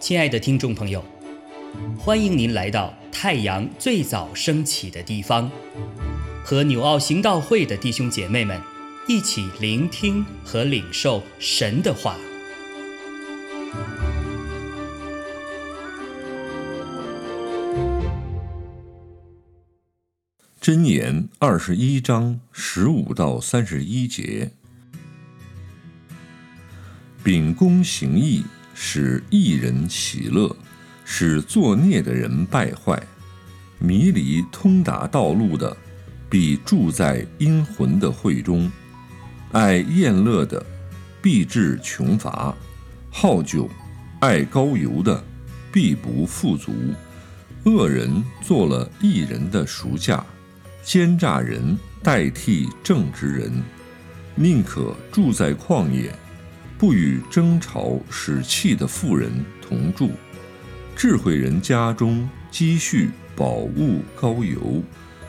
亲爱的听众朋友，欢迎您来到太阳最早升起的地方，和纽奥行道会的弟兄姐妹们一起聆听和领受神的话。箴言二十一章十五到三十一节：秉公行义。使一人喜乐，使作孽的人败坏。迷离通达道路的，必住在阴魂的会中；爱宴乐的，必致穷乏；好酒、爱高油的，必不富足。恶人做了一人的赎价，奸诈人代替正直人，宁可住在旷野。不与争吵使气的妇人同住，智慧人家中积蓄宝物高油，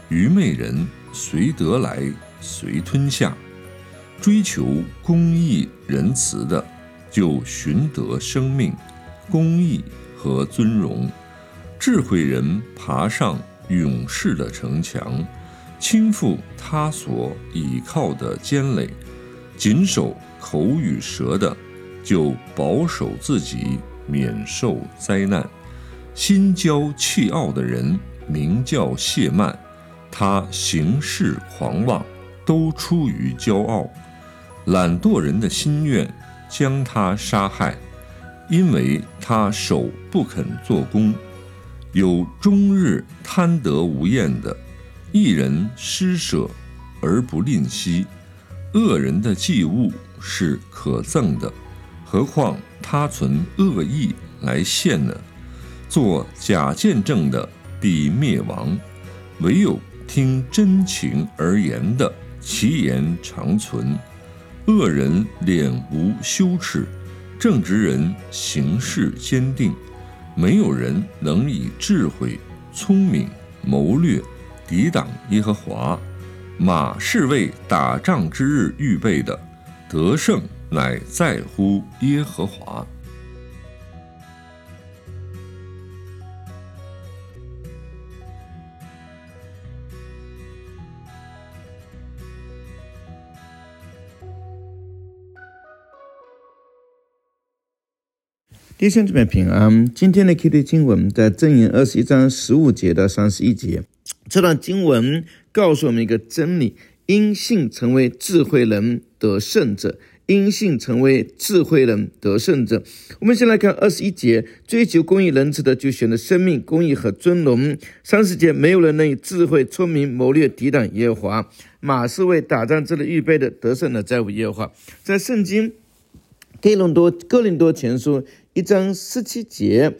愚昧人随得来随吞下。追求公义仁慈的，就寻得生命、公义和尊荣。智慧人爬上勇士的城墙，倾覆他所倚靠的坚垒，谨守。口与舌的，就保守自己免受灾难；心骄气傲的人，名叫谢曼，他行事狂妄，都出于骄傲；懒惰人的心愿将他杀害，因为他手不肯做工。有终日贪得无厌的，一人施舍而不吝惜，恶人的祭物。是可憎的，何况他存恶意来献呢？做假见证的必灭亡，唯有听真情而言的，其言长存。恶人脸无羞耻，正直人行事坚定。没有人能以智慧、聪明、谋略抵挡耶和华。马是为打仗之日预备的。得胜乃在乎耶和华。弟兄姊妹平安。今天的 Q T 经文在正言二十一章十五节到三十一节。这段经文告诉我们一个真理。因信成为智慧人得胜者，因信成为智慧人得胜者。我们先来看二十一节：追求公义仁慈的，就选择生命、公义和尊荣。三十节：没有人能以智慧、聪明、谋略抵挡耶和华。马是为打仗之日预备的，得胜的在乎耶和华。在圣经哥林多哥林多前书一章十七节。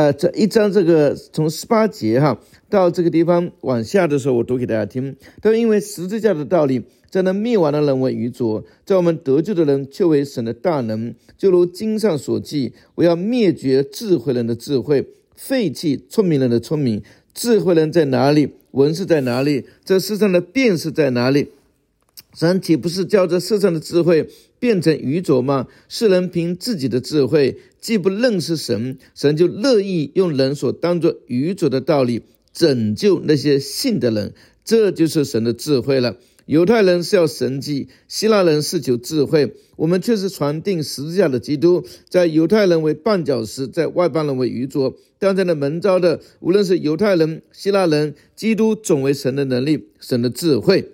呃，这一章这个从十八节哈到这个地方往下的时候，我读给大家听。都因为十字架的道理，在那灭亡的人为愚拙，在我们得救的人却为神的大能。就如经上所记：“我要灭绝智慧人的智慧，废弃聪明人的聪明。智慧人在哪里？文士在哪里？这世上的辨识在哪里？”神岂不是叫这世上的智慧变成愚拙吗？世人凭自己的智慧，既不认识神，神就乐意用人所当作愚拙的道理拯救那些信的人。这就是神的智慧了。犹太人是要神迹，希腊人是求智慧，我们却是传定十字架的基督。在犹太人为绊脚石，在外邦人为愚拙。但在那门招的，无论是犹太人、希腊人，基督总为神的能力，神的智慧。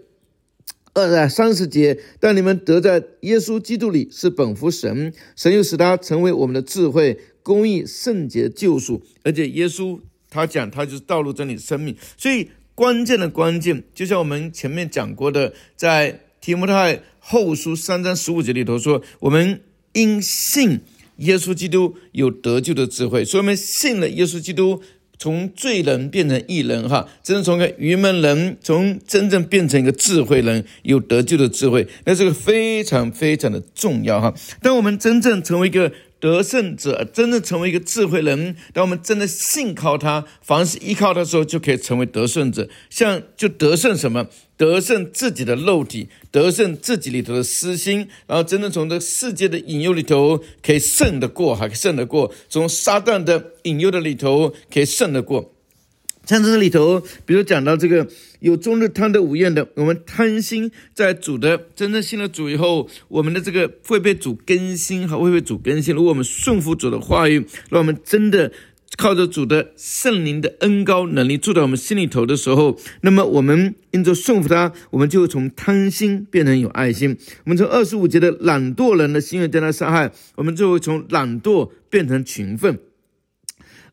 二在三十节，但你们得在耶稣基督里是本乎神，神又使他成为我们的智慧、公义、圣洁、救赎。而且耶稣他讲，他就是道路、真理、生命。所以关键的关键，就像我们前面讲过的，在提摩太后书三章十五节里头说，我们因信耶稣基督有得救的智慧，所以我们信了耶稣基督。从罪人变成义人，哈，真正从个愚门人，从真正变成一个智慧人，有得救的智慧，那这个非常非常的重要，哈。当我们真正成为一个得胜者，真正成为一个智慧人。当我们真的信靠他，凡是依靠他的时候，就可以成为得胜者。像就得胜什么？得胜自己的肉体，得胜自己里头的私心，然后真正从这世界的引诱里头可以胜得过，还胜得过；从撒旦的引诱的里头可以胜得过。像这里头，比如讲到这个有终日贪得无厌的，我们贪心在主的真正信了主以后，我们的这个会被主更新，还会被主更新。如果我们顺服主的话语，让我们真的。靠着主的圣灵的恩高能力住在我们心里头的时候，那么我们因着顺服他，我们就会从贪心变成有爱心。我们从二十五节的懒惰人的心愿将他杀害，我们就会从懒惰变成勤奋。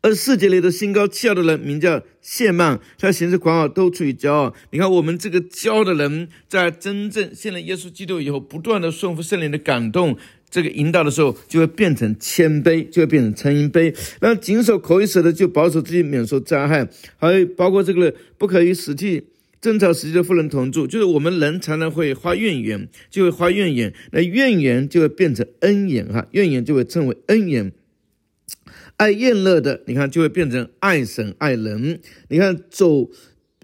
二十四节里的心高气傲的人名叫谢曼，他行事狂傲都出于骄傲。你看，我们这个骄傲的人，在真正信了耶稣基督以后，不断的顺服圣灵的感动。这个引导的时候，就会变成谦卑，就会变成称因卑。那谨守口语舌的，就保守自己免受灾害。还有包括这个不可与死气争吵死气的妇人同住，就是我们人常常会发怨言，就会发怨言，那怨言就会变成恩言哈，怨言就会称为恩言。爱厌乐的，你看就会变成爱神爱人。你看走。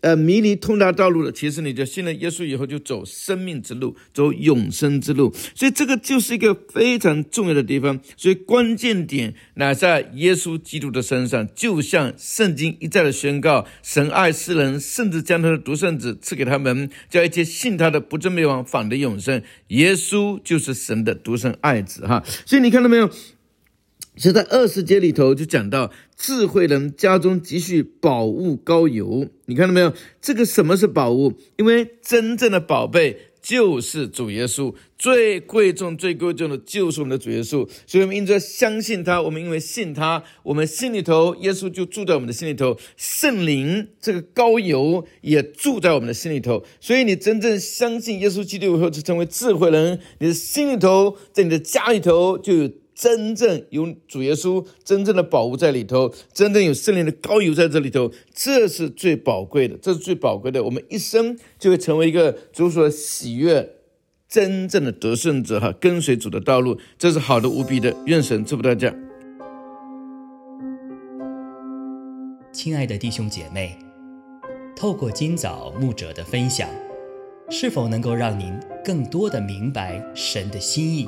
呃，迷离通达道路的，其实你就信了耶稣以后，就走生命之路，走永生之路。所以这个就是一个非常重要的地方。所以关键点乃在耶稣基督的身上，就像圣经一再的宣告：神爱世人，甚至将他的独生子赐给他们，叫一切信他的不至灭亡，反得永生。耶稣就是神的独生爱子，哈。所以你看到没有？是在二十节里头就讲到智慧人家中积蓄宝物高油，你看到没有？这个什么是宝物？因为真正的宝贝就是主耶稣，最贵重、最贵重的就是我们的主耶稣。所以我们因着相信他，我们因为信他，我们心里头耶稣就住在我们的心里头，圣灵这个高油也住在我们的心里头。所以你真正相信耶稣基督以后，就成为智慧人，你的心里头，在你的家里头就有。真正有主耶稣真正的宝物在里头，真正有圣灵的高油在这里头，这是最宝贵的，这是最宝贵的。我们一生就会成为一个主所喜悦、真正的得胜者哈，跟随主的道路，这是好的无比的。愿神祝福大家。亲爱的弟兄姐妹，透过今早牧者的分享，是否能够让您更多的明白神的心意？